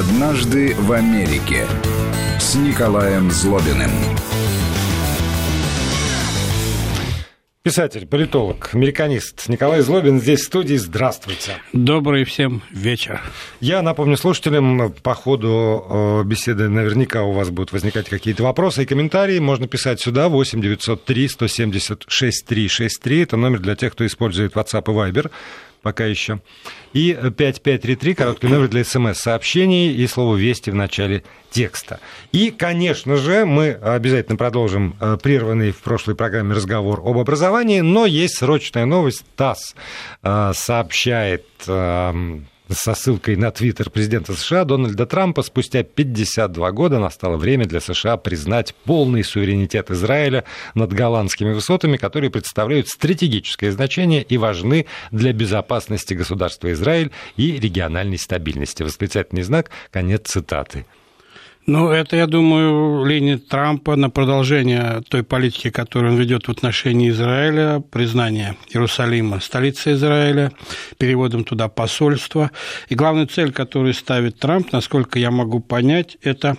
«Однажды в Америке» с Николаем Злобиным. Писатель, политолог, американист Николай Злобин здесь в студии. Здравствуйте. Добрый всем вечер. Я напомню слушателям, по ходу э, беседы наверняка у вас будут возникать какие-то вопросы и комментарии. Можно писать сюда 8 903 176 363. Это номер для тех, кто использует WhatsApp и Viber пока еще. И 5533, короткий номер для смс-сообщений и слово «Вести» в начале текста. И, конечно же, мы обязательно продолжим э, прерванный в прошлой программе разговор об образовании, но есть срочная новость. ТАСС э, сообщает эм, со ссылкой на твиттер президента США Дональда Трампа спустя 52 года настало время для США признать полный суверенитет Израиля над голландскими высотами, которые представляют стратегическое значение и важны для безопасности государства Израиль и региональной стабильности. Восклицательный знак, конец цитаты. Ну, это, я думаю, линия Трампа на продолжение той политики, которую он ведет в отношении Израиля, признание Иерусалима столицей Израиля, переводом туда посольства. И главная цель, которую ставит Трамп, насколько я могу понять, это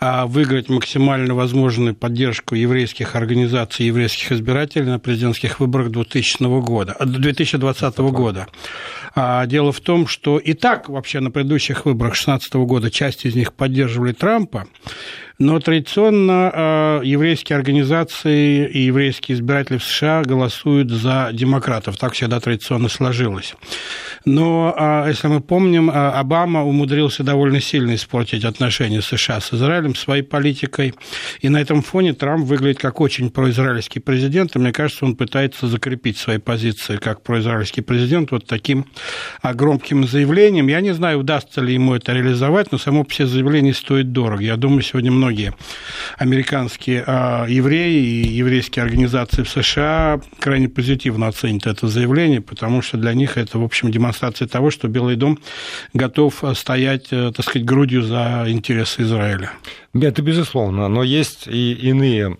выиграть максимально возможную поддержку еврейских организаций, еврейских избирателей на президентских выборах 2000 года, 2020 года. А, дело в том, что и так вообще на предыдущих выборах 2016 года часть из них поддерживали Трампа, но традиционно э, еврейские организации и еврейские избиратели в США голосуют за демократов. Так всегда традиционно сложилось. Но, э, если мы помним, э, Обама умудрился довольно сильно испортить отношения США с Израилем своей политикой. И на этом фоне Трамп выглядит как очень произраильский президент. И мне кажется, он пытается закрепить свои позиции как произраильский президент вот таким громким заявлением. Я не знаю, удастся ли ему это реализовать, но само по себе заявление стоит дорого. Я думаю, сегодня много многие американские а, евреи и еврейские организации в США крайне позитивно оценят это заявление, потому что для них это, в общем, демонстрация того, что Белый дом готов стоять, э, так сказать, грудью за интересы Израиля. Это безусловно, но есть и иные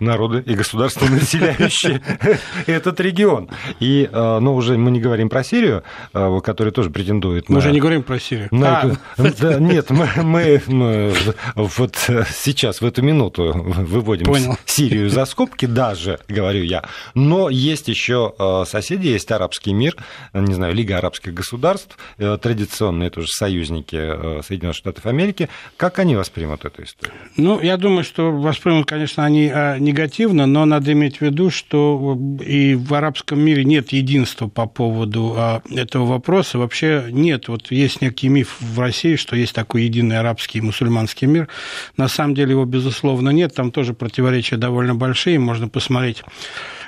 народы и государства, населяющие этот регион. И, э, ну, уже мы не говорим про Сирию, э, которая тоже претендует мы на... уже не говорим про Сирию. На а. эту... Нет, мы, мы, мы вот сейчас, в эту минуту выводим Понял. Сирию за скобки, даже, говорю я. Но есть еще э, соседи, есть арабский мир, не знаю, Лига арабских государств, традиционные тоже союзники Соединенных Штатов Америки. Как они воспримут эту историю? Ну, я думаю, что воспримут, конечно, они негативно, но надо иметь в виду, что и в арабском мире нет единства по поводу а, этого вопроса. Вообще нет. Вот есть некий миф в России, что есть такой единый арабский и мусульманский мир. На самом деле его, безусловно, нет. Там тоже противоречия довольно большие. Можно посмотреть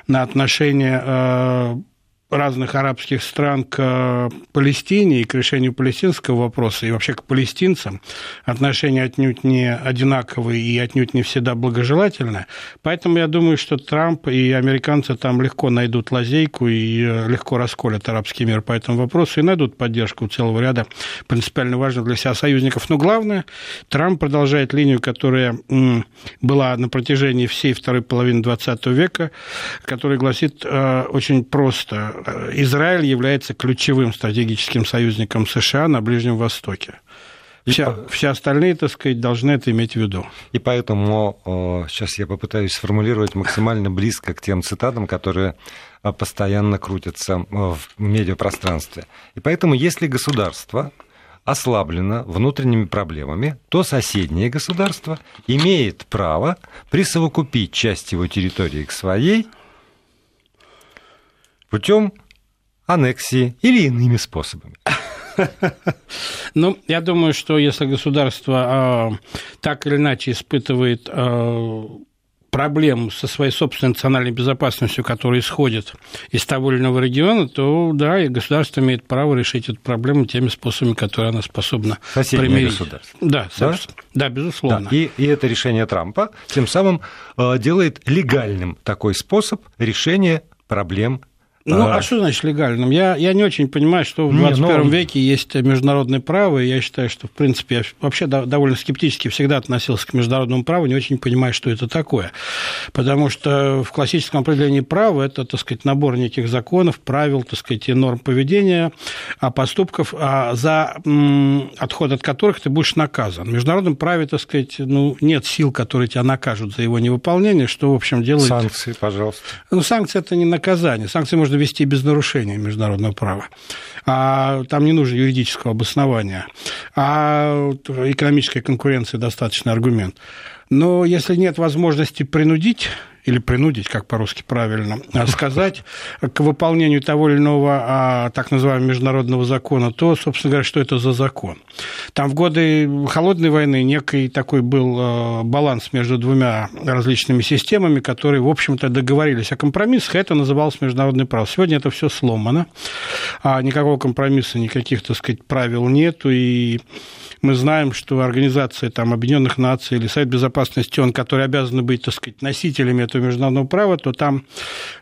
на отношения а, разных арабских стран к э, Палестине и к решению палестинского вопроса, и вообще к палестинцам отношения отнюдь не одинаковые и отнюдь не всегда благожелательные. Поэтому я думаю, что Трамп и американцы там легко найдут лазейку и э, легко расколят арабский мир по этому вопросу и найдут поддержку целого ряда принципиально важных для себя союзников. Но главное, Трамп продолжает линию, которая была на протяжении всей второй половины XX века, которая гласит э, очень просто Израиль является ключевым стратегическим союзником США на Ближнем Востоке. И, все остальные, так сказать, должны это иметь в виду. И поэтому сейчас я попытаюсь сформулировать максимально близко к тем цитатам, которые постоянно крутятся в медиапространстве. И поэтому, если государство ослаблено внутренними проблемами, то соседнее государство имеет право присовокупить часть его территории к своей – путем аннексии или иными способами. Ну, я думаю, что если государство э, так или иначе испытывает э, проблем со своей собственной национальной безопасностью, которая исходит из того или иного региона, то да, и государство имеет право решить эту проблему теми способами, которые она способна Соседнее примирить. государство. Да, да? да безусловно. Да. И, и это решение Трампа тем самым э, делает легальным такой способ решения проблем Ну, а, а что значит легальным? Я, я не очень понимаю, что в 21 не, ну... веке есть международное право, и я считаю, что, в принципе, я вообще довольно скептически всегда относился к международному праву, не очень понимаю, что это такое. Потому что в классическом определении права это, так сказать, набор неких законов, правил, так сказать, и норм поведения, а поступков, а за отход от которых ты будешь наказан. В международном праве, так сказать, ну, нет сил, которые тебя накажут за его невыполнение, что, в общем, делает... Санкции, пожалуйста. Ну, санкции – это не наказание. Санкции можно можно вести без нарушения международного права. А там не нужно юридического обоснования. А экономическая конкуренция достаточный аргумент. Но если нет возможности принудить или принудить, как по-русски правильно а сказать, к выполнению того или иного а, так называемого международного закона, то, собственно говоря, что это за закон? Там в годы Холодной войны некий такой был а, баланс между двумя различными системами, которые, в общем-то, договорились о компромиссах, это называлось международный право. Сегодня это все сломано, никакого компромисса, никаких, так сказать, правил нету, и мы знаем, что Организация там, Объединенных Наций или Совет Безопасности, он, который обязан быть, так сказать, носителями этого международного права, то там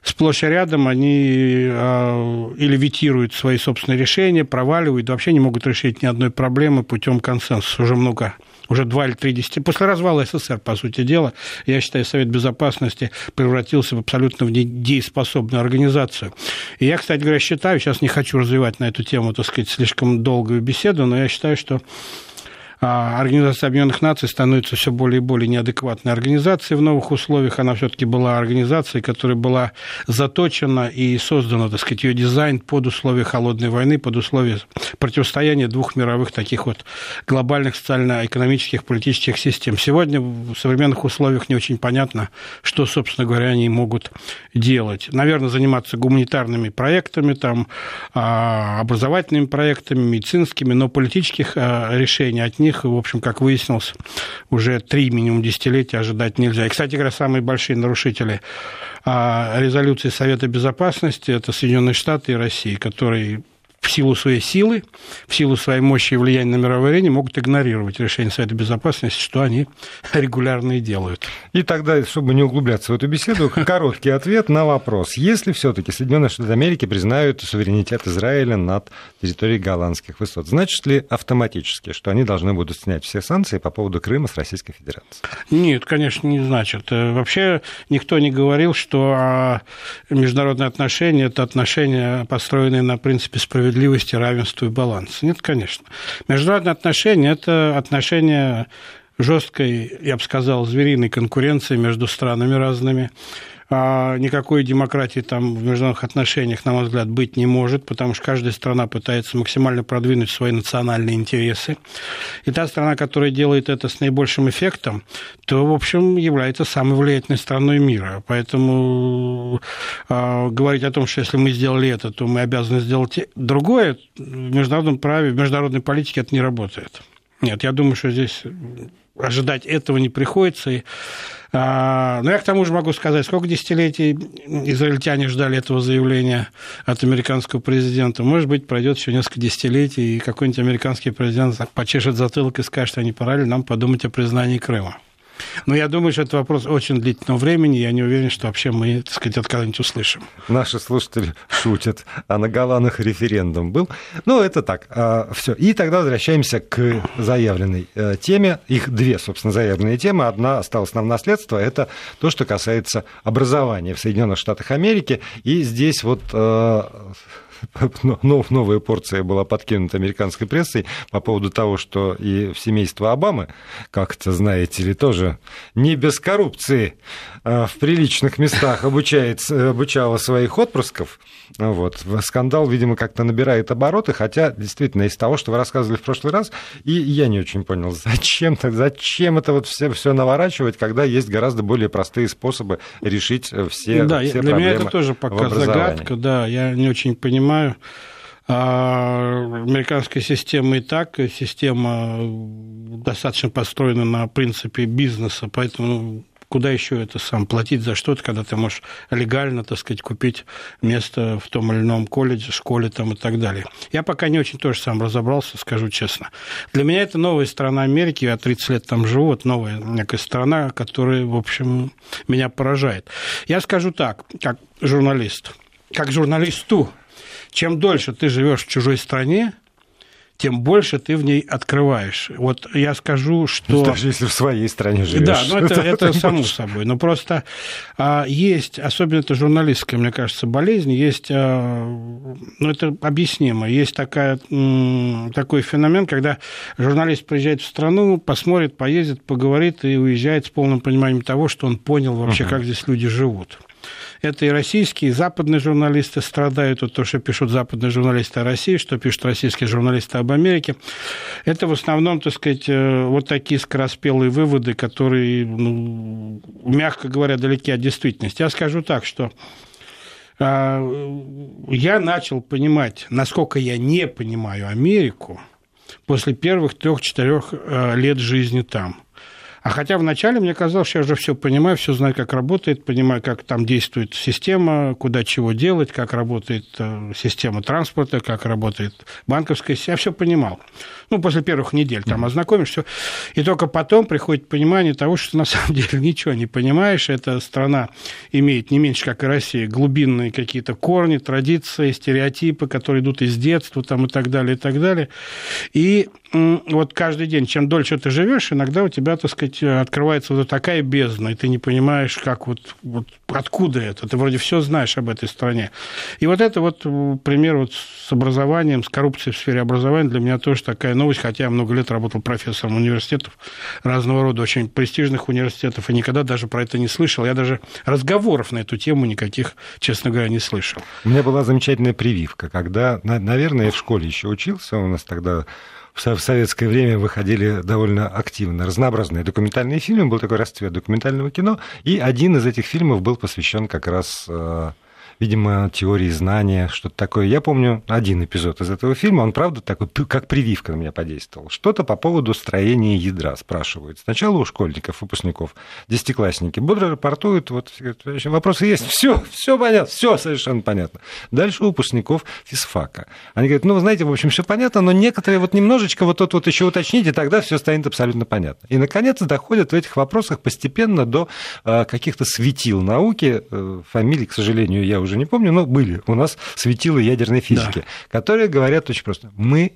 сплошь и рядом они а, или ветируют свои собственные решения, проваливают, вообще не могут решить ни одной проблемы путем консенсуса. Уже много уже два или три десятилетия. После развала СССР, по сути дела, я считаю, Совет Безопасности превратился в абсолютно в недееспособную организацию. И я, кстати говоря, считаю, сейчас не хочу развивать на эту тему, так сказать, слишком долгую беседу, но я считаю, что Организация Объединенных Наций становится все более и более неадекватной организацией в новых условиях. Она все-таки была организацией, которая была заточена и создана, так сказать, ее дизайн под условия холодной войны, под условия противостояния двух мировых таких вот глобальных социально-экономических, политических систем. Сегодня в современных условиях не очень понятно, что, собственно говоря, они могут делать. Наверное, заниматься гуманитарными проектами, там, а, образовательными проектами, медицинскими, но политических а, решений от них них, в общем, как выяснилось, уже три минимум десятилетия ожидать нельзя. И, кстати говоря, самые большие нарушители а, резолюции Совета Безопасности – это Соединенные Штаты и Россия, которые в силу своей силы, в силу своей мощи и влияния на мировой арене могут игнорировать решение Совета Безопасности, что они регулярно и делают. И тогда, чтобы не углубляться в эту беседу, короткий ответ на вопрос. Если все-таки Соединенные Штаты Америки признают суверенитет Израиля над территорией голландских высот, значит ли автоматически, что они должны будут снять все санкции по поводу Крыма с Российской Федерацией? Нет, конечно, не значит. Э, вообще никто не говорил, что а, международные отношения – это отношения, построенные на принципе справедливости справедливости, равенства и баланса. Нет, конечно. Международные отношения – это отношения жесткой, я бы сказал, звериной конкуренции между странами разными. А никакой демократии там в международных отношениях, на мой взгляд, быть не может, потому что каждая страна пытается максимально продвинуть свои национальные интересы. И та страна, которая делает это с наибольшим эффектом, то, в общем, является самой влиятельной страной мира. Поэтому э, говорить о том, что если мы сделали это, то мы обязаны сделать другое, в международном праве, в международной политике это не работает. Нет, я думаю, что здесь ожидать этого не приходится. А, но я к тому же могу сказать, сколько десятилетий израильтяне ждали этого заявления от американского президента. Может быть, пройдет еще несколько десятилетий, и какой-нибудь американский президент почешет затылок и скажет, что не пора ли нам подумать о признании Крыма. Но я думаю, что это вопрос очень длительного времени. Я не уверен, что вообще мы, так сказать, когда-нибудь услышим. Наши слушатели шутят, а на Голландах референдум был. Ну, это так. А, Все. И тогда возвращаемся к заявленной э, теме. Их две, собственно, заявленные темы. Одна осталась нам наследство. Это то, что касается образования в Соединенных Штатах Америки. И здесь вот э, новая порция была подкинута американской прессой по поводу того, что и в семейство Обамы, как-то, знаете ли, тоже не без коррупции а, в приличных местах обучает, обучала своих отпрысков. Вот. Скандал, видимо, как-то набирает обороты, хотя, действительно, из того, что вы рассказывали в прошлый раз, и я не очень понял, зачем, так, зачем это вот все, все наворачивать, когда есть гораздо более простые способы решить все, да, все для проблемы меня это тоже пока загадка, да, я не очень понимаю, понимаю, а, американская система и так, система достаточно построена на принципе бизнеса, поэтому куда еще это сам платить за что-то, когда ты можешь легально, так сказать, купить место в том или ином колледже, школе там и так далее. Я пока не очень тоже сам разобрался, скажу честно. Для меня это новая страна Америки, я 30 лет там живу, вот новая некая страна, которая, в общем, меня поражает. Я скажу так, как журналист – как журналисту, чем дольше ты живешь в чужой стране, тем больше ты в ней открываешь. Вот я скажу, что... Ну, даже если в своей стране живешь. Да, ну это, это само собой. Но просто а, есть, особенно это журналистская, мне кажется, болезнь, есть, а, ну это объяснимо, есть такая, такой феномен, когда журналист приезжает в страну, посмотрит, поездит, поговорит и уезжает с полным пониманием того, что он понял вообще, uh-huh. как здесь люди живут. Это и российские, и западные журналисты страдают от того, что пишут западные журналисты о России, что пишут российские журналисты об Америке. Это в основном, так сказать, э, вот такие скороспелые выводы, которые, ну, мягко говоря, далеки от действительности. Я скажу так, что а, я начал понимать, насколько я не понимаю Америку после первых трех-четырех э, лет жизни там. А хотя вначале мне казалось, что я уже все понимаю, все знаю, как работает, понимаю, как там действует система, куда чего делать, как работает э, система транспорта, как работает банковская система. Я все понимал. Ну, после первых недель там ознакомишься. И только потом приходит понимание того, что на самом деле ничего не понимаешь. Эта страна имеет не меньше, как и Россия, глубинные какие-то корни, традиции, стереотипы, которые идут из детства там, и так далее, и так далее. И вот каждый день, чем дольше ты живешь, иногда у тебя, так сказать, открывается вот такая бездна, и ты не понимаешь, как вот, вот откуда это. Ты вроде все знаешь об этой стране. И вот это вот пример вот с образованием, с коррупцией в сфере образования для меня тоже такая новость, хотя я много лет работал профессором университетов разного рода, очень престижных университетов, и никогда даже про это не слышал. Я даже разговоров на эту тему никаких, честно говоря, не слышал. У меня была замечательная прививка, когда, наверное, я в школе еще учился, у нас тогда в советское время выходили довольно активно разнообразные документальные фильмы, был такой расцвет документального кино, и один из этих фильмов был посвящен как раз э, видимо, теории знания, что-то такое. Я помню один эпизод из этого фильма, он, правда, такой, как прививка на меня подействовал. Что-то по поводу строения ядра спрашивают. Сначала у школьников, выпускников, десятиклассники бодро рапортуют, вот вопросы есть, все, все понятно, все совершенно понятно. Дальше у выпускников физфака. Они говорят, ну, вы знаете, в общем, все понятно, но некоторые вот немножечко вот тут вот еще уточните, тогда все станет абсолютно понятно. И, наконец, доходят в этих вопросах постепенно до э, каких-то светил науки. Э, фамилии, к сожалению, я уже уже не помню, но были у нас светилы ядерной физики, да. которые говорят очень просто. Мы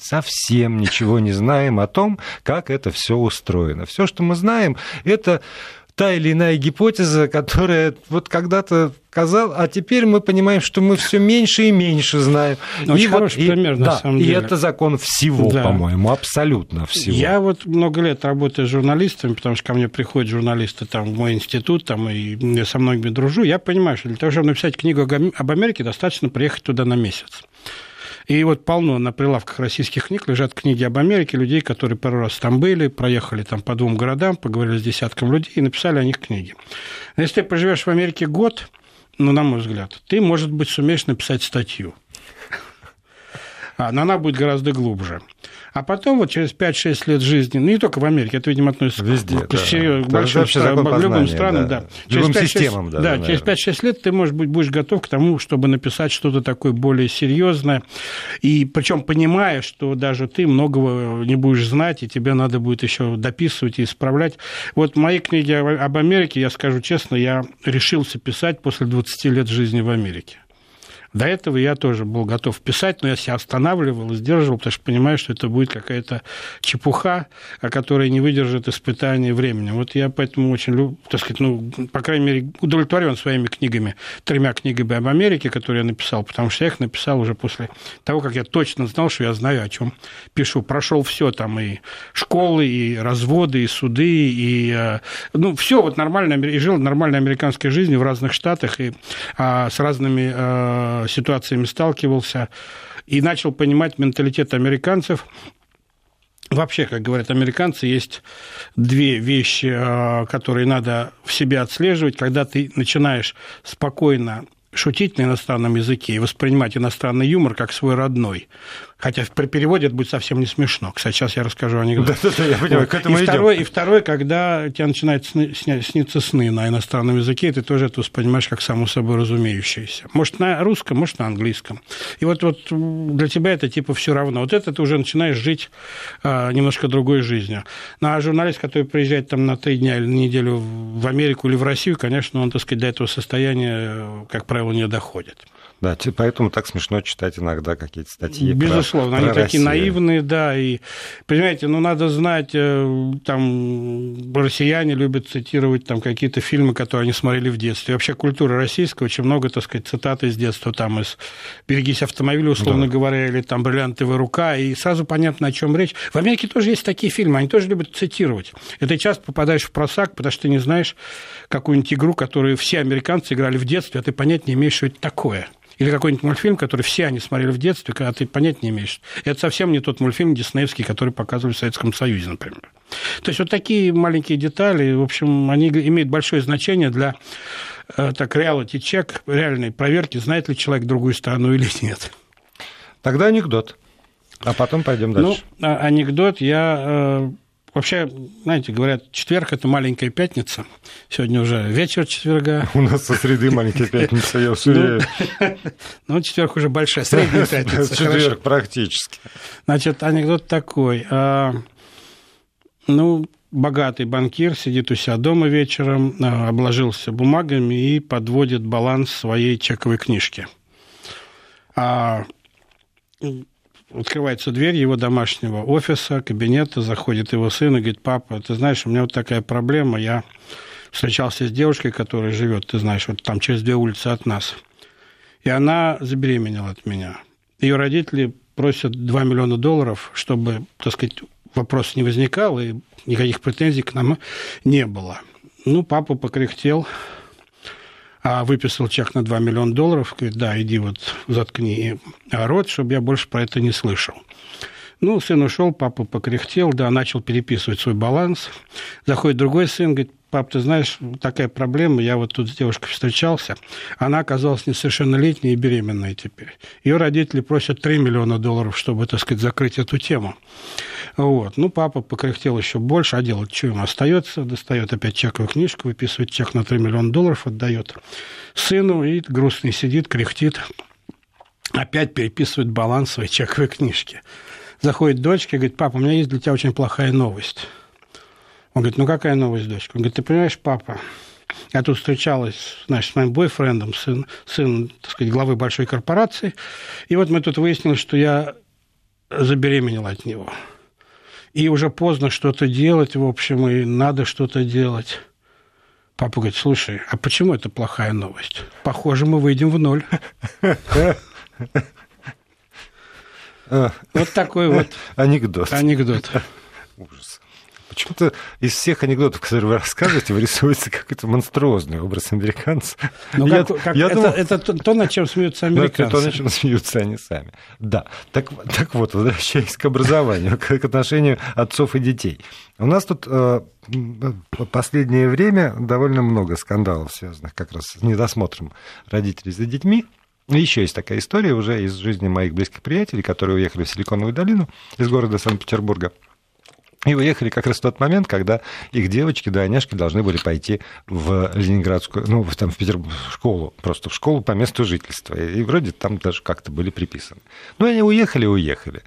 совсем ничего не знаем о том, как это все устроено. Все, что мы знаем, это та или иная гипотеза, которая вот когда-то казал, а теперь мы понимаем, что мы все меньше и меньше знаем. Ну, очень и хороший вот, пример, и, на да, самом и деле. это закон всего, да. по-моему, абсолютно всего. Я вот много лет работаю с журналистами, потому что ко мне приходят журналисты там, в мой институт, там, и я со многими дружу. Я понимаю, что для того, чтобы написать книгу об Америке, достаточно приехать туда на месяц. И вот полно на прилавках российских книг лежат книги об Америке, людей, которые пару раз там были, проехали там по двум городам, поговорили с десятком людей и написали о них книги. Но если ты поживешь в Америке год, ну, на мой взгляд, ты, может быть, сумеешь написать статью. А, но она будет гораздо глубже. А потом вот через 5-6 лет жизни, ну не только в Америке, это, видимо, относится Везде, к, да. к большим странам, к любым странам, да. да. Любым системам, да. Да, через 5-6 лет ты, может быть, будешь готов к тому, чтобы написать что-то такое более серьезное, и причем понимая, что даже ты многого не будешь знать, и тебе надо будет еще дописывать и исправлять. Вот мои книги об Америке, я скажу честно, я решился писать после 20 лет жизни в Америке. До этого я тоже был готов писать, но я себя останавливал и сдерживал, потому что понимаю, что это будет какая-то чепуха, которая не выдержит испытания временем. Вот я поэтому очень, так сказать, ну, по крайней мере, удовлетворен своими книгами, тремя книгами об Америке, которые я написал, потому что я их написал уже после того, как я точно знал, что я знаю, о чем пишу. Прошел все там и школы, и разводы, и суды, и э, ну, все вот нормально, и жил нормальной американской жизнью в разных штатах и а, с разными а, ситуациями сталкивался и начал понимать менталитет американцев. Вообще, как говорят американцы, есть две вещи, а, которые надо в себе отслеживать, когда ты начинаешь спокойно шутить на иностранном языке и воспринимать иностранный юмор как свой родной. Хотя при переводе это будет совсем не смешно. Кстати, сейчас я расскажу анекдот. Да, да, да, я понимаю, к этому и, второй, и второй, когда тебе начинают сны, сниться сны на иностранном языке, и ты тоже это воспринимаешь как само собой разумеющееся. Может, на русском, может, на английском. И вот, вот для тебя это типа все равно. Вот это ты уже начинаешь жить а, немножко другой жизнью. Ну, а журналист, который приезжает там на три дня или на неделю в Америку или в Россию, конечно, он, так сказать, до этого состояния, как правило, не доходит. Да, поэтому так смешно читать иногда какие-то статьи. Безусловно, про, они про такие наивные, да, и, понимаете, ну, надо знать, э, там, россияне любят цитировать там какие-то фильмы, которые они смотрели в детстве. И вообще культура российская, очень много, так сказать, цитат из детства, там, из «Берегись автомобиля», условно да. говоря, или там «Бриллиантовая рука», и сразу понятно, о чем речь. В Америке тоже есть такие фильмы, они тоже любят цитировать. И ты часто попадаешь в просак, потому что ты не знаешь какую-нибудь игру, которую все американцы играли в детстве, а ты понять не имеешь, что это такое. Или какой-нибудь мультфильм, который все они смотрели в детстве, когда ты понять не имеешь. Это совсем не тот мультфильм диснеевский, который показывали в Советском Союзе, например. То есть вот такие маленькие детали, в общем, они имеют большое значение для э, так reality чек, реальной проверки, знает ли человек другую сторону или нет. Тогда анекдот. А потом пойдем дальше. Ну, анекдот я э, Вообще, знаете, говорят, четверг – это маленькая пятница. Сегодня уже вечер четверга. У нас со среды маленькая пятница, я уверен. Ну, четверг уже большая, средняя пятница. Четверг практически. Значит, анекдот такой. А, ну, богатый банкир сидит у себя дома вечером, а, обложился бумагами и подводит баланс своей чековой книжки. А открывается дверь его домашнего офиса, кабинета, заходит его сын и говорит, папа, ты знаешь, у меня вот такая проблема, я встречался с девушкой, которая живет, ты знаешь, вот там через две улицы от нас, и она забеременела от меня. Ее родители просят 2 миллиона долларов, чтобы, так сказать, вопрос не возникал, и никаких претензий к нам не было. Ну, папа покряхтел, выписал чек на 2 миллиона долларов, говорит, да, иди вот заткни рот, чтобы я больше про это не слышал. Ну, сын ушел, папа покряхтел, да, начал переписывать свой баланс. Заходит другой сын, говорит, пап, ты знаешь, такая проблема, я вот тут с девушкой встречался, она оказалась несовершеннолетней и беременной теперь. Ее родители просят 3 миллиона долларов, чтобы, так сказать, закрыть эту тему. Вот. Ну, папа покряхтел еще больше, а делать что ему остается? Достает опять чековую книжку, выписывает чек на 3 миллиона долларов, отдает сыну и грустный сидит, кряхтит, опять переписывает баланс своей чековой книжки. Заходит дочка и говорит, папа, у меня есть для тебя очень плохая новость. Он говорит, ну какая новость, дочка? Он говорит, ты понимаешь, папа, я тут встречалась, значит, с моим бойфрендом, сын, сын, так сказать, главы большой корпорации, и вот мы тут выяснили, что я забеременела от него. И уже поздно что-то делать, в общем, и надо что-то делать. Папа говорит, слушай, а почему это плохая новость? Похоже, мы выйдем в ноль. Вот такой вот анекдот. Анекдот. Почему-то из всех анекдотов, которые вы рассказываете, вырисовывается какой-то монструозный образ американца. Ну, я, как, как, я это, думал, это то, то, над чем смеются американцы. Это то, над чем смеются они сами. Да. Так, так вот, возвращаясь к образованию, к, к отношению отцов и детей. У нас тут э, последнее время довольно много скандалов, связанных как раз с недосмотром родителей за детьми. Еще есть такая история уже из жизни моих близких приятелей, которые уехали в Силиконовую долину из города Санкт-Петербурга. И уехали как раз в тот момент, когда их девочки, двойняшки должны были пойти в Ленинградскую, ну, там, в Петербург, в школу, просто в школу по месту жительства. И вроде там даже как-то были приписаны. Ну, они уехали, уехали.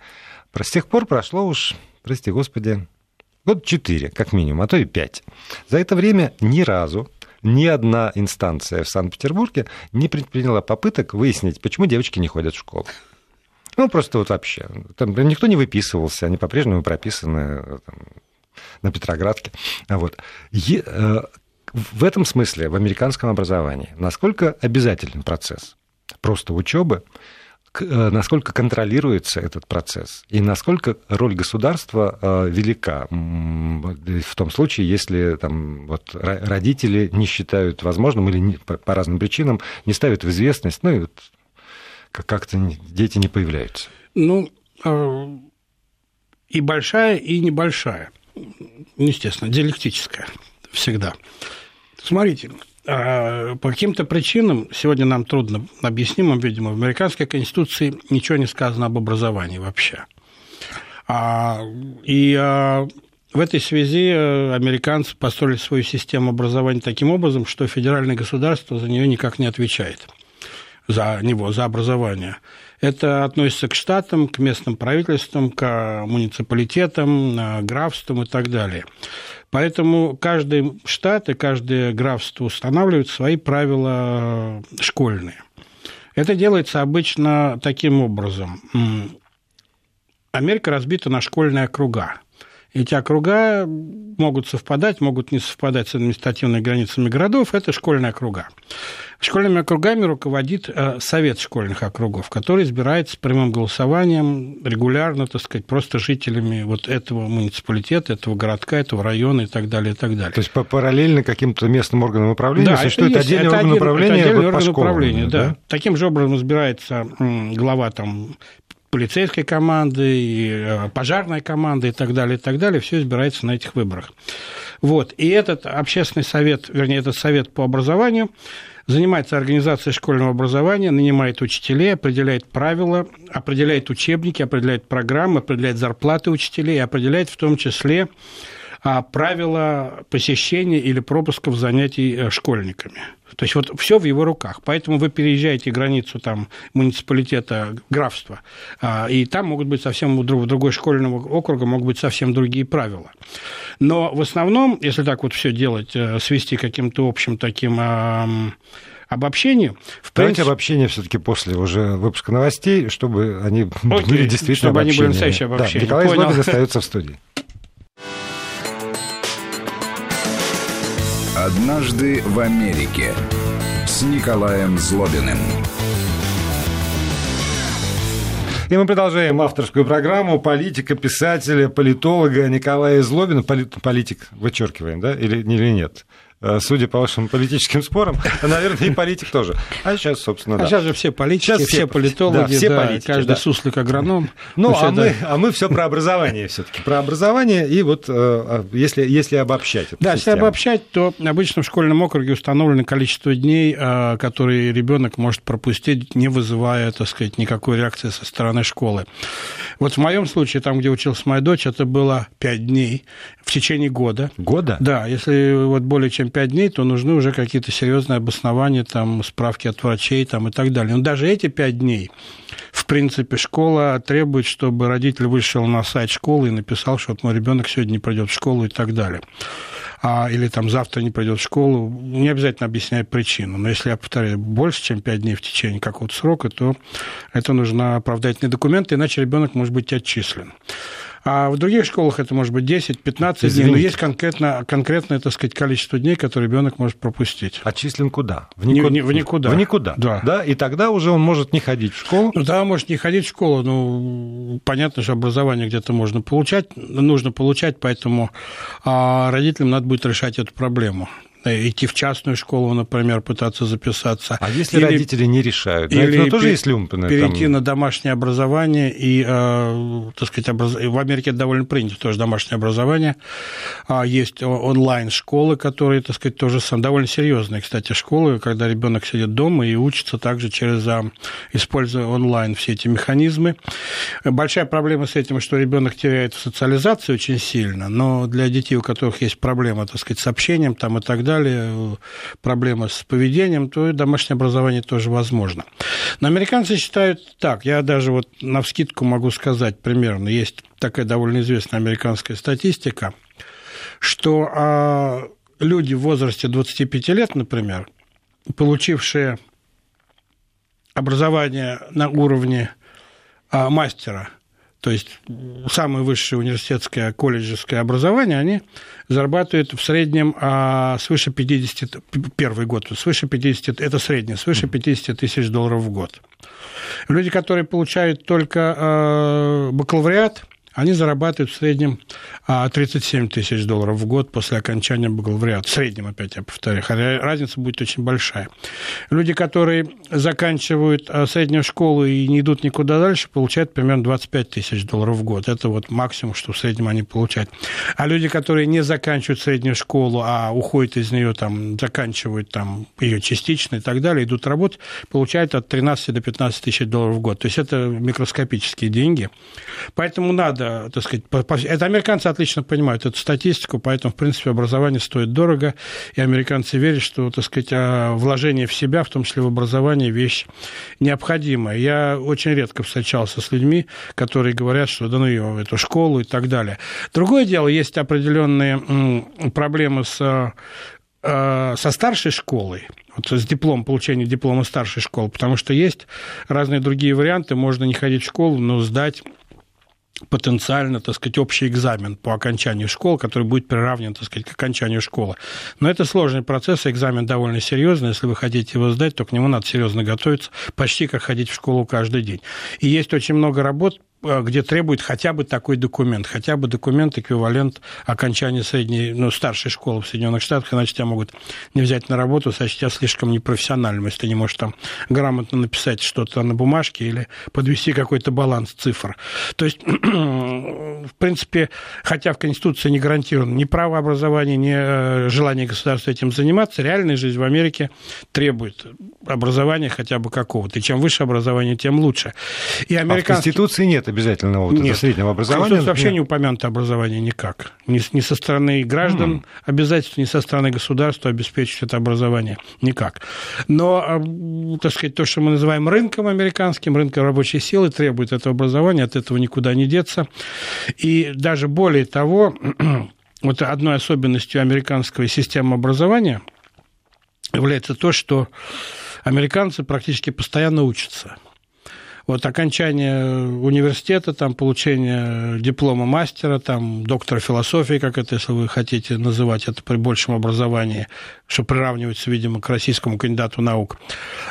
С тех пор прошло уж, прости господи, год четыре, как минимум, а то и пять. За это время ни разу ни одна инстанция в Санкт-Петербурге не предприняла попыток выяснить, почему девочки не ходят в школу. Ну, просто вот вообще. Там никто не выписывался, они по-прежнему прописаны там, на Петроградке. Вот. Е, э, в этом смысле, в американском образовании, насколько обязателен процесс просто учебы, э, насколько контролируется этот процесс и насколько роль государства э, велика в том случае, если там, вот, родители не считают возможным или по, по разным причинам не ставят в известность, ну и вот как-то дети не появляются? Ну, а, и большая, и небольшая. Естественно, диалектическая всегда. Смотрите, а, по каким-то причинам, сегодня нам трудно объяснимым, видимо, в американской конституции ничего не сказано об образовании вообще. А, и в этой связи э, американцы построили свою систему образования таким образом, что федеральное государство за нее никак не отвечает за него, за образование. Это относится к штатам, к местным правительствам, к муниципалитетам, графствам и так далее. Поэтому каждый штат и каждое графство устанавливает свои правила школьные. Это делается обычно таким образом. Америка разбита на школьные округа. Эти округа могут совпадать, могут не совпадать с административными границами городов. Это школьные округа. Школьными округами руководит э, Совет школьных округов, который избирается прямым голосованием регулярно, так сказать, просто жителями вот этого муниципалитета, этого городка, этого района и так далее, и так далее. То есть параллельно каким-то местным органам управления да, существует это отдельный это орган один, управления, это отдельный вот орган управления, да. да. Таким же образом избирается глава там полицейской команды, и э, пожарной команды и так далее, и так далее, все избирается на этих выборах. Вот. И этот общественный совет, вернее, этот совет по образованию занимается организацией школьного образования, нанимает учителей, определяет правила, определяет учебники, определяет программы, определяет зарплаты учителей, определяет в том числе а, правила посещения или пропусков занятий э, школьниками. То есть вот все в его руках. Поэтому вы переезжаете границу там, муниципалитета, графства, а, и там могут быть совсем в другой школьного округа могут быть совсем другие правила. Но в основном, если так вот все делать, э, свести каким-то общим таким обобщению. В Давайте принципе... обобщение все-таки после уже выпуска новостей, чтобы они Окей, были действительно чтобы обобщения. они были настоящие обобщения. Да, Николай Злобин остается в студии. «Однажды в Америке» с Николаем Злобиным. И мы продолжаем авторскую программу политика, писателя, политолога Николая Злобина. Политик, вычеркиваем, да, или, или нет? Э, судя по вашим политическим спорам, наверное, и политик тоже. А сейчас, собственно, а да. сейчас же все политики, сейчас все, все политологи, да, все да, политики, каждый да. суслик агроном. Ну, а, мы, а мы все про образование все-таки. Про образование, и вот э, а, если, если обобщать Да, систему. если обобщать, то обычно в школьном округе установлено количество дней, э, которые ребенок может пропустить, не вызывая, так сказать, никакой реакции со стороны школы. Вот в моем случае, там, где училась моя дочь, это было 5 дней в течение года. Года? Да, если вот более чем 5 дней, то нужны уже какие-то серьезные обоснования, там, справки от врачей там, и так далее. Но даже эти 5 дней, в принципе, школа требует, чтобы родитель вышел на сайт школы и написал, что вот мой ребенок сегодня не придет в школу и так далее. А, или там завтра не придет в школу, не обязательно объяснять причину. Но если я повторяю, больше, чем 5 дней в течение какого-то срока, то это нужно оправдательные документы, иначе ребенок может быть отчислен. А в других школах это может быть 10-15 дней, но есть конкретно, конкретное, так сказать, количество дней, которые ребенок может пропустить. Отчислен куда? В, никуда. Не, в никуда. В никуда. Да. да. И тогда уже он может не ходить в школу. Ну, да, может не ходить в школу. Ну, понятно, что образование где-то можно получать, нужно получать, поэтому а родителям надо будет решать эту проблему. Э, идти в частную школу, например, пытаться записаться. А если или, родители не решают? Да, или тоже есть люмпены. Перейти там... на домашнее образование и, э, так сказать, образ... в Америке это довольно принято тоже домашнее образование. А есть онлайн-школы, которые, так сказать, тоже сам довольно серьезные, кстати, школы, когда ребенок сидит дома и учится также через, а, используя онлайн все эти механизмы. Большая проблема с этим, что ребенок теряет социализацию очень сильно, но для детей, у которых есть проблема, так сказать, с общением там и так далее, далее, проблема с поведением, то и домашнее образование тоже возможно. Но американцы считают так, я даже вот на вскидку могу сказать примерно, есть такая довольно известная американская статистика, что а, люди в возрасте 25 лет, например, получившие образование на уровне а, мастера – то есть самое высшее университетское колледжеское образование, они зарабатывают в среднем а, свыше 50, первый год, свыше 50, это среднее, свыше 50 тысяч долларов в год. Люди, которые получают только а, бакалавриат, они зарабатывают в среднем 37 а, тысяч долларов в год после окончания бакалавриата. В среднем, опять я повторяю, разница будет очень большая. Люди, которые заканчивают а, среднюю школу и не идут никуда дальше, получают примерно 25 тысяч долларов в год. Это вот максимум, что в среднем они получают. А люди, которые не заканчивают среднюю школу, а уходят из нее, там, заканчивают там, ее частично и так далее, идут работать, получают от 13 до 15 тысяч долларов в год. То есть это микроскопические деньги. Поэтому надо, так сказать, это американцы отлично понимают эту статистику, поэтому, в принципе, образование стоит дорого, и американцы верят, что, так сказать, а, вложение в себя, в том числе в образование, вещь необходимая. Я очень редко встречался с людьми, которые говорят, что да ну ее, эту школу и так далее. Другое дело, есть определенные проблемы с а, со старшей школой, вот с диплом, получение диплома старшей школы, потому что есть разные другие варианты, можно не ходить в школу, но сдать потенциально, так сказать, общий экзамен по окончанию школы, который будет приравнен, так сказать, к окончанию школы. Но это сложный процесс, экзамен довольно серьезный. Если вы хотите его сдать, то к нему надо серьезно готовиться, почти как ходить в школу каждый день. И есть очень много работ, где требует хотя бы такой документ, хотя бы документ, эквивалент окончания средней, ну, старшей школы в Соединенных Штатах, иначе тебя могут не взять на работу, сочтя тебя слишком непрофессиональным, если ты не можешь там грамотно написать что-то на бумажке или подвести какой-то баланс цифр. То есть, в принципе, хотя в Конституции не гарантировано ни право образования, ни э, желание государства этим заниматься, реальная жизнь в Америке требует образования хотя бы какого-то. И чем выше образование, тем лучше. И американский... А в Конституции нет обязательного вот Нет, среднего образования. Тут вообще Нет. не упомянуто образование никак. Ни, ни со стороны граждан mm. обязательств, ни со стороны государства обеспечить это образование никак. Но, а, так сказать, то, что мы называем рынком американским, рынком рабочей силы, требует этого образования, от этого никуда не деться. И даже более того, вот одной особенностью американской системы образования является то, что американцы практически постоянно учатся – вот окончание университета, там, получение диплома мастера, там, доктора философии, как это, если вы хотите называть это при большем образовании, что приравнивается, видимо, к российскому кандидату наук.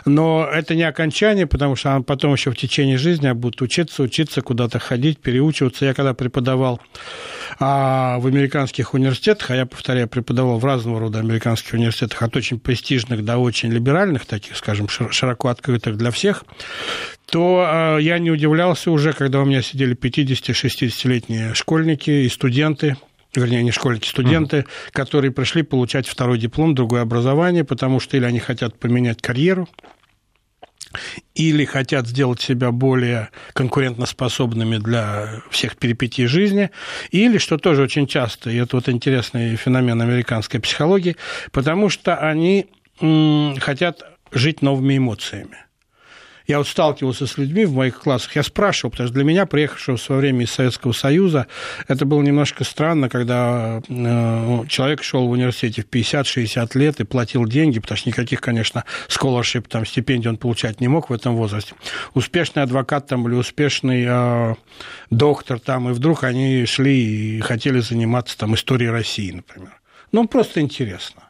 Но это не окончание, потому что потом еще в течение жизни будут учиться, учиться, куда-то ходить, переучиваться. Я когда преподавал а в американских университетах, а я, повторяю, преподавал в разного рода американских университетах, от очень престижных до очень либеральных, таких, скажем, широко открытых для всех, то а, я не удивлялся уже, когда у меня сидели 50-60-летние школьники и студенты, вернее, не школьники, студенты, uh-huh. которые пришли получать второй диплом, другое образование, потому что или они хотят поменять карьеру, или хотят сделать себя более конкурентоспособными для всех перипетий жизни, или, что тоже очень часто, и это вот интересный феномен американской психологии, потому что они хотят жить новыми эмоциями. Я вот сталкивался с людьми в моих классах, я спрашивал, потому что для меня, приехавшего в свое время из Советского Союза, это было немножко странно, когда э, человек шел в университете в 50-60 лет и платил деньги, потому что никаких, конечно, scholarship, там, стипендий он получать не мог в этом возрасте. Успешный адвокат там или успешный э, доктор там, и вдруг они шли и хотели заниматься там историей России, например. Ну, просто интересно.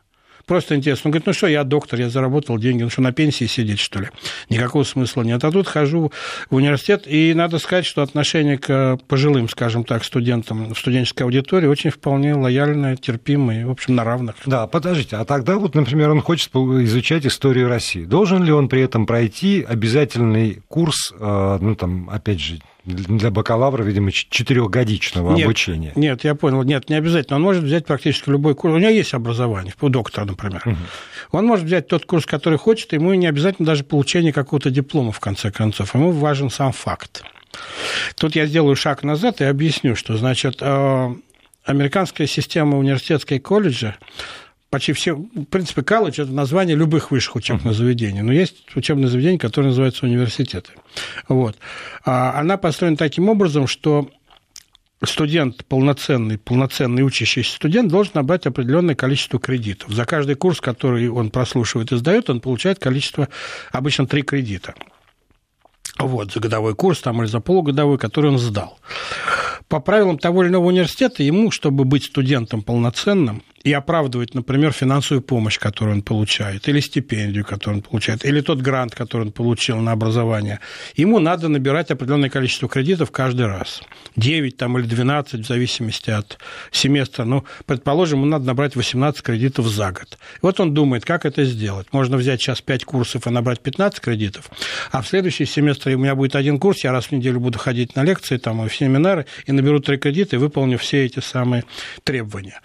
Просто интересно. Он говорит, ну что, я доктор, я заработал деньги, ну что, на пенсии сидеть, что ли? Никакого смысла нет. А тут хожу в университет, и надо сказать, что отношение к пожилым, скажем так, студентам в студенческой аудитории очень вполне лояльное, терпимое, в общем, на равных. Да, подождите, а тогда вот, например, он хочет изучать историю России. Должен ли он при этом пройти обязательный курс, э, ну, там, опять же, для бакалавра, видимо, четырехгодичного нет, обучения. Нет, я понял. Нет, не обязательно. Он может взять практически любой курс. У него есть образование, у доктора, например. Угу. Он может взять тот курс, который хочет, ему не обязательно даже получение какого-то диплома, в конце концов. Ему важен сам факт. Тут я сделаю шаг назад и объясню, что, значит, э, американская система университетской колледжа почти все, в принципе, колледж – это название любых высших учебных заведений, но есть учебные заведения, которые называются университеты. Вот. А она построена таким образом, что студент, полноценный, полноценный учащийся студент должен набрать определенное количество кредитов. За каждый курс, который он прослушивает и сдает, он получает количество, обычно три кредита. Вот, за годовой курс там, или за полугодовой, который он сдал. По правилам того или иного университета, ему, чтобы быть студентом полноценным, и оправдывать, например, финансовую помощь, которую он получает, или стипендию, которую он получает, или тот грант, который он получил на образование, ему надо набирать определенное количество кредитов каждый раз. 9 там, или 12, в зависимости от семестра. Ну, предположим, ему надо набрать 18 кредитов за год. И вот он думает, как это сделать. Можно взять сейчас 5 курсов и набрать 15 кредитов, а в следующий семестр у меня будет один курс, я раз в неделю буду ходить на лекции там, и в семинары, и наберу 3 кредита, и выполню все эти самые требования.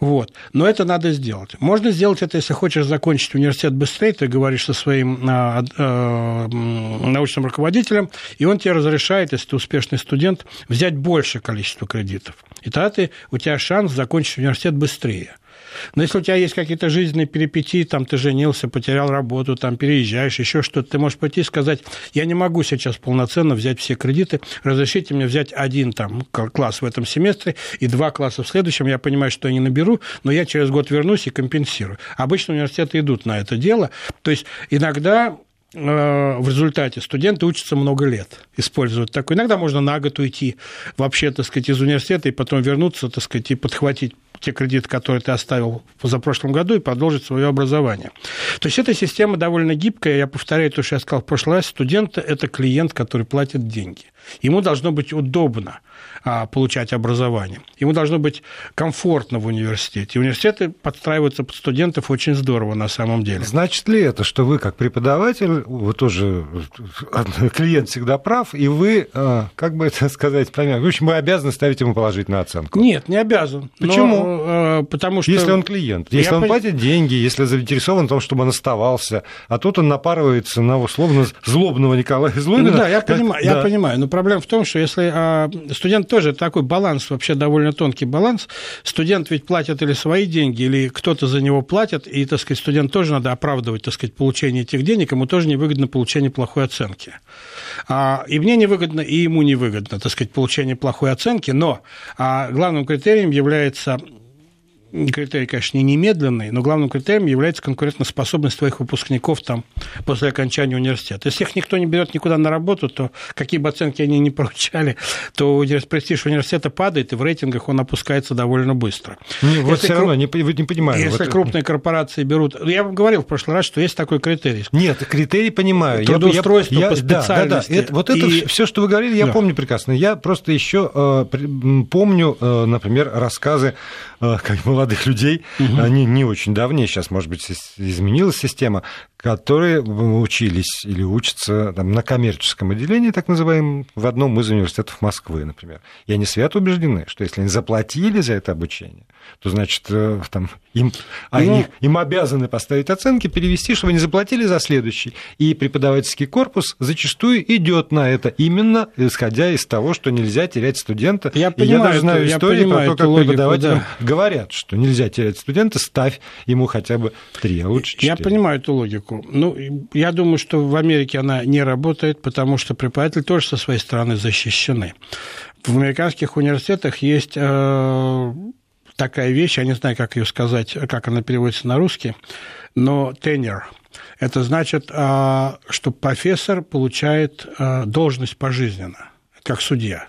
Вот. Но это надо сделать. Можно сделать это, если хочешь закончить университет быстрее, ты говоришь со своим а, а, научным руководителем, и он тебе разрешает, если ты успешный студент, взять большее количество кредитов. И тогда ты, у тебя шанс закончить университет быстрее. Но если у тебя есть какие-то жизненные перипетии, там ты женился, потерял работу, там переезжаешь, еще что-то, ты можешь пойти и сказать, я не могу сейчас полноценно взять все кредиты, разрешите мне взять один там класс в этом семестре и два класса в следующем, я понимаю, что я не наберу, но я через год вернусь и компенсирую. Обычно университеты идут на это дело, то есть иногда э, в результате студенты учатся много лет, используют такой. Иногда можно на год уйти вообще, так сказать, из университета и потом вернуться, так сказать, и подхватить те кредиты, которые ты оставил в позапрошлом году, и продолжить свое образование. То есть эта система довольно гибкая. Я повторяю то, что я сказал в прошлый раз. Студент – это клиент, который платит деньги. Ему должно быть удобно а, получать образование. Ему должно быть комфортно в университете. университеты подстраиваются под студентов очень здорово на самом деле. Значит ли это, что вы как преподаватель, вы тоже клиент всегда прав, и вы, а, как бы это сказать, в общем, вы обязаны ставить ему положительную оценку? Нет, не обязан. Почему? Но, э, потому что... Если он клиент, если Я он пон- платит деньги, если заинтересован в том, чтобы он оставался, а тут он напарывается на условно злобного Николая Злобина. Ну да, я как- понимаю, да. я понимаю. Но проблема в том, что если а, студент тоже такой баланс, вообще довольно тонкий баланс, студент ведь платит или свои деньги, или кто-то за него платит, и, так сказать, студент тоже надо оправдывать, так сказать, получение этих денег, ему тоже невыгодно получение плохой оценки. А, и мне невыгодно, и ему невыгодно, так сказать, получение плохой оценки, но а, главным критерием является критерий, конечно, не немедленный, но главным критерием является конкурентоспособность твоих выпускников там, после окончания университета. Если их никто не берет никуда на работу, то какие бы оценки они ни получали, то престиж университета падает, и в рейтингах он опускается довольно быстро. Не, вот Если все кру- равно, не, не понимаю. Если вот- крупные корпорации берут... Я вам говорил в прошлый раз, что есть такой критерий. Нет, критерий понимаю. Я- Трудоустройство я- по да, да, да. специальности. Это- вот это И- все, что вы говорили, я Да. помню прекрасно. Я просто еще э, помню, э, например, рассказы э, как молодых людей, они не очень давние, сейчас, может быть, изменилась система, которые учились или учатся там, на коммерческом отделении, так называемом, в одном из университетов Москвы, например. И они свято убеждены, что если они заплатили за это обучение, то, значит, э, там, им, они, Ну. им обязаны поставить оценки, перевести, чтобы они заплатили за следующий. И преподавательский корпус зачастую идет на это, именно исходя из того, что нельзя терять студента. Я И понимаю я даже знаю истории понимаю про то, как логику, преподавателям да. говорят, что нельзя терять студента, ставь ему хотя бы три, а лучше четыре. Я понимаю эту логику. Ну, я думаю, что в Америке она не работает, потому что преподаватели тоже со своей стороны защищены. В американских университетах есть э, такая вещь, я не знаю, как ее сказать, как она переводится на русский, но tenure. Это значит, э, что профессор получает э, должность пожизненно, как судья.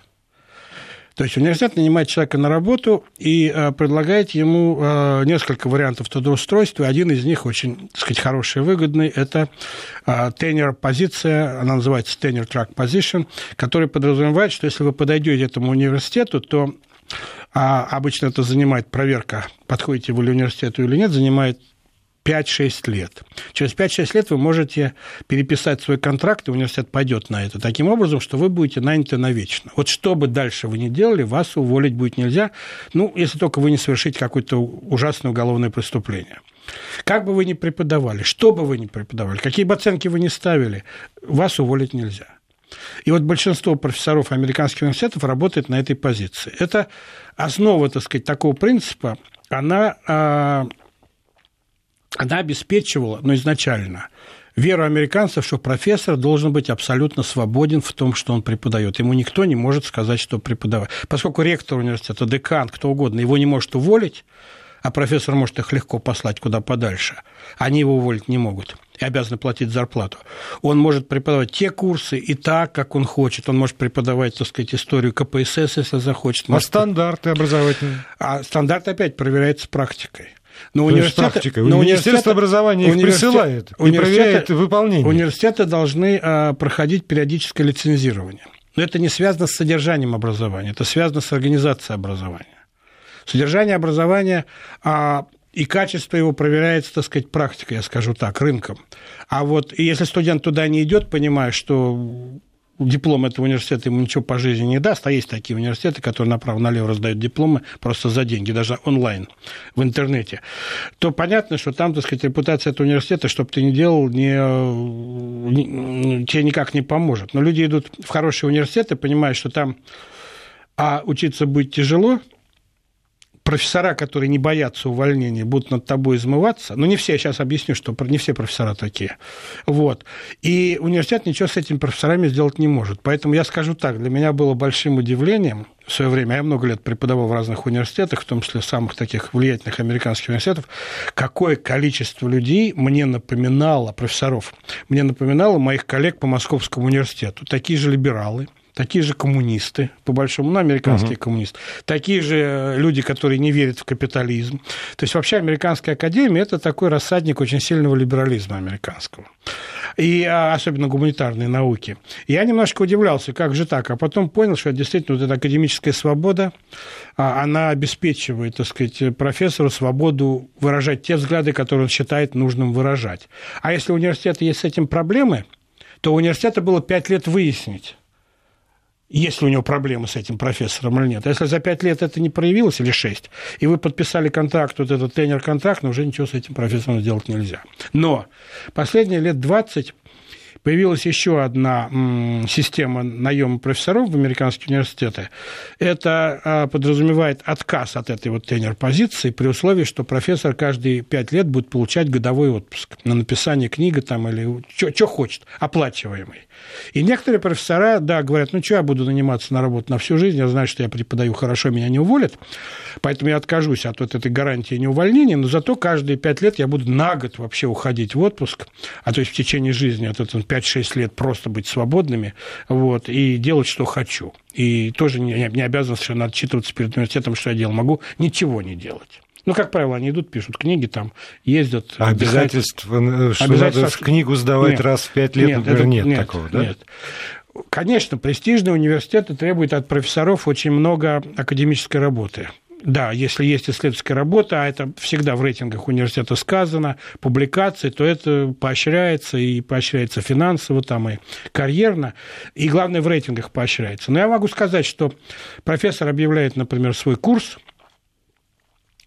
То есть университет нанимает человека на работу и э, предлагает ему э, несколько вариантов трудоустройства. Один из них очень, так сказать, хороший и выгодный. Это э, тенер-позиция, она называется track position, который подразумевает, что если вы подойдете этому университету, то а обычно это занимает проверка, подходите вы ли университету или нет, занимает 5-6 лет. Через 5-6 лет вы можете переписать свой контракт, и университет пойдет на это. Таким образом, что вы будете наняты навечно. Вот что бы дальше вы ни делали, вас уволить будет нельзя, ну, если только вы не совершите какое-то ужасное уголовное преступление. Как бы вы ни преподавали, что бы вы ни преподавали, какие бы оценки вы ни ставили, вас уволить нельзя. И вот большинство профессоров американских университетов работает на этой позиции. Это основа, так сказать, такого принципа, она а, она обеспечивала, ну, изначально, веру американцев, что профессор должен быть абсолютно свободен в том, что он преподает. Ему никто не может сказать, что преподавать. Поскольку ректор университета, декан, кто угодно, его не может уволить, а профессор может их легко послать куда подальше, они его уволить не могут. и обязаны платить зарплату, он может преподавать те курсы и так, как он хочет. Он может преподавать, так сказать, историю КПСС, если захочет. А стандарты образовательные? А стандарт опять проверяется практикой. Но университеты, но Министерство образования их присылает и проверяет выполнение. Университеты должны а, проходить периодическое лицензирование. Но это не связано с содержанием образования, это связано с организацией образования. Содержание образования а, и качество его проверяется, так сказать, практикой, я скажу так, рынком. А вот если студент туда не идет, понимая, что диплом этого университета ему ничего по жизни не даст, а есть такие университеты, которые направо-налево раздают дипломы просто за деньги, даже онлайн, в интернете, то понятно, что там, так сказать, репутация этого университета, чтобы ты не делал, не, не, тебе никак не поможет. Но люди идут в хорошие университеты, понимая, что там а учиться будет тяжело – профессора, которые не боятся увольнения, будут над тобой измываться. Ну, не все, я сейчас объясню, что не все профессора такие. Вот. И университет ничего с этими профессорами сделать не может. Поэтому я скажу так, для меня было большим удивлением в свое время, я много лет преподавал в разных университетах, в том числе самых таких влиятельных американских университетах, какое количество людей мне напоминало, профессоров, мне напоминало моих коллег по Московскому университету. Такие же либералы, такие же коммунисты, по большому, ну, американские uh-huh. коммунисты, такие же люди, которые не верят в капитализм. То есть вообще американская академия – это такой рассадник очень сильного либерализма американского. И а, особенно гуманитарные науки. Я немножко удивлялся, как же так, а потом понял, что действительно вот эта академическая свобода, а, она обеспечивает, так сказать, профессору свободу выражать те взгляды, которые он считает нужным выражать. А если у университета есть с этим проблемы, то у университета было пять лет выяснить, есть ли у него проблемы с этим профессором или нет. А если за пять лет это не проявилось, или шесть, и вы подписали контракт, вот этот тренер-контракт, но уже ничего с этим профессором сделать нельзя. Но последние лет 20 Появилась еще одна система наема профессоров в американские университеты. Это а, подразумевает отказ от этой вот тренер-позиции при условии, что профессор каждые пять лет будет получать годовой отпуск на написание книги там или что хочет, оплачиваемый. И некоторые профессора, да, говорят, ну что я буду наниматься на работу на всю жизнь, я знаю, что я преподаю хорошо, меня не уволят, поэтому я откажусь от вот этой гарантии неувольнения, но зато каждые пять лет я буду на год вообще уходить в отпуск, а то есть в течение жизни от этого 5-6 лет просто быть свободными вот, и делать, что хочу. И тоже не, не обязан совершенно отчитываться перед университетом, что я делал. Могу ничего не делать. Ну, как правило, они идут, пишут книги, там ездят. А обязательства, э, что надо книгу сдавать нет, раз в пять лет, нет, например, это, нет, нет такого, да? Нет. Конечно, престижные университеты требуют от профессоров очень много академической работы. Да, если есть исследовательская работа, а это всегда в рейтингах университета сказано, публикации, то это поощряется и поощряется финансово там и карьерно, и главное в рейтингах поощряется. Но я могу сказать, что профессор объявляет, например, свой курс,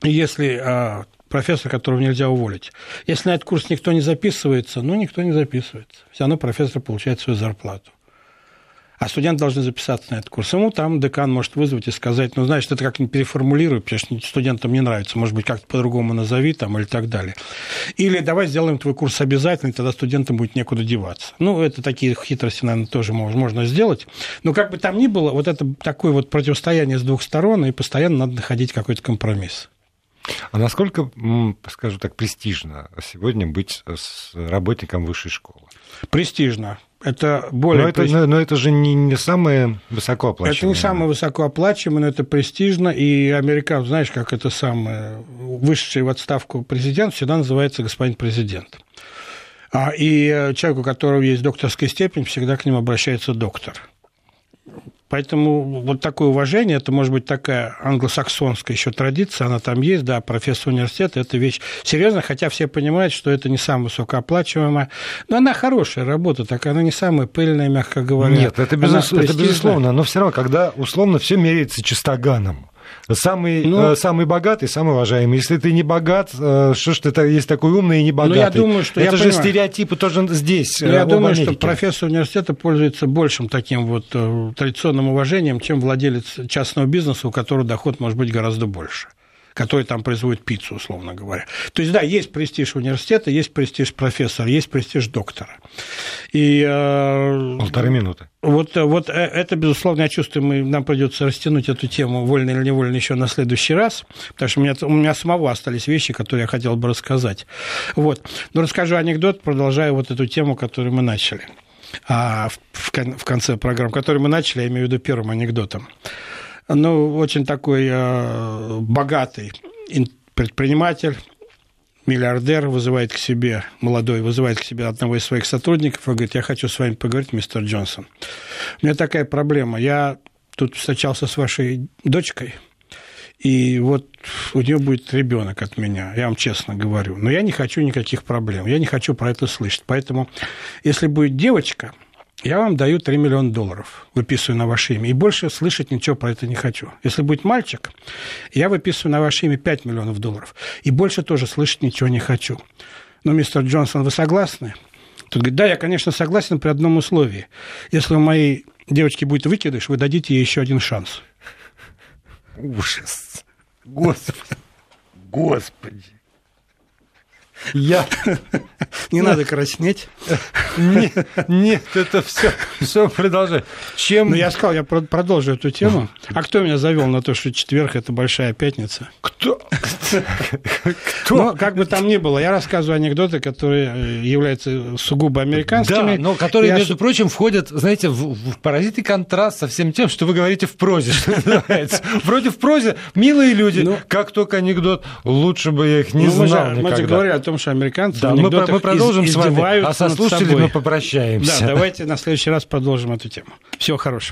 если а, профессор, которого нельзя уволить. Если на этот курс никто не записывается, ну, никто не записывается. Все равно профессор получает свою зарплату а студенты должны записаться на этот курс. Ему там декан может вызвать и сказать, ну, знаешь, это как-нибудь переформулируй, потому что студентам не нравится, может быть, как-то по-другому назови там или так далее. Или давай сделаем твой курс обязательный, тогда студентам будет некуда деваться. Ну, это такие хитрости, наверное, тоже можно сделать. Но как бы там ни было, вот это такое вот противостояние с двух сторон, и постоянно надо находить какой-то компромисс. А насколько, скажу так, престижно сегодня быть работником высшей школы? Престижно. Это более... Но это, но, но это же не, не самое высокооплачиваемое. Это не самое высокооплачиваемое, но это престижно. И американцы, знаешь, как это самое... Высший в отставку президент всегда называется господин президент. А, и человеку, у которого есть докторская степень, всегда к нему обращается доктор. Поэтому вот такое уважение, это может быть такая англосаксонская еще традиция, она там есть, да, профессор университета, это вещь серьезная, хотя все понимают, что это не самая высокооплачиваемая, но она хорошая работа, так она не самая пыльная, мягко говоря. Нет, это, безус... это безусловно, но все равно, когда условно все меряется чистоганом, Самый, ну, э, самый богатый, самый уважаемый. Если ты не богат, э, что ж ты есть такой умный и не богатый? Ну, я думаю, что Это я же понимаю. стереотипы тоже здесь. Я э, думаю, Америке. что профессор университета пользуется большим таким вот традиционным уважением, чем владелец частного бизнеса, у которого доход может быть гораздо больше который там производит пиццу, условно говоря. То есть, да, есть престиж университета, есть престиж профессора, есть престиж доктора. И, э, Полторы минуты. Вот, вот э, это, безусловно, я чувствую, мы, нам придется растянуть эту тему вольно или невольно еще на следующий раз, потому что у меня, у меня самого остались вещи, которые я хотел бы рассказать. Вот. Но расскажу анекдот, продолжая вот эту тему, которую мы начали а, в, в конце программы, которую мы начали, я имею в виду первым анекдотом ну, очень такой э, богатый предприниматель, миллиардер вызывает к себе, молодой, вызывает к себе одного из своих сотрудников и говорит, я хочу с вами поговорить, мистер Джонсон. У меня такая проблема. Я тут встречался с вашей дочкой, и вот у нее будет ребенок от меня, я вам честно говорю. Но я не хочу никаких проблем, я не хочу про это слышать. Поэтому, если будет девочка, я вам даю 3 миллиона долларов, выписываю на ваше имя, и больше слышать ничего про это не хочу. Если будет мальчик, я выписываю на ваше имя 5 миллионов долларов, и больше тоже слышать ничего не хочу. Но, мистер Джонсон, вы согласны? Тут говорит, да, я, конечно, согласен при одном условии. Если у моей девочки будет выкидыш, вы дадите ей еще один шанс. Ужас. Господи. Господи. Я... Не надо краснеть. Нет, нет, это все, все продолжай. Чем... Ну, я сказал, я продолжу эту тему. А кто меня завел на то, что четверг – это большая пятница? Кто? Кто? Ну, как бы там ни было, я рассказываю анекдоты, которые э, являются сугубо американскими. Да, но которые, я... между прочим, входят, знаете, в, в поразительный контраст со всем тем, что вы говорите в прозе, что называется. Вроде в прозе милые люди, ну, как только анекдот, лучше бы я их не ну, знал мы же, Мы же говорили о том, что американцы да, мы, мы продолжим из, с вами, а со слушателями мы попрощаемся. Да, давайте на следующий раз продолжим эту тему. Всего хорошего.